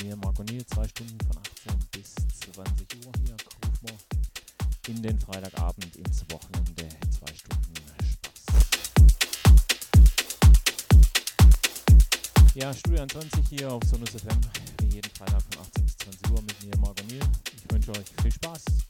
mit mir, Marco Niel, zwei Stunden von 18 bis 20 Uhr hier. Ruf mal in den Freitagabend ins Wochenende, zwei Stunden Spaß. Ja, Studio 21 hier auf Sonus FM, wie jeden Freitag von 18 bis 20 Uhr mit mir, Marco Niel. Ich wünsche euch viel Spaß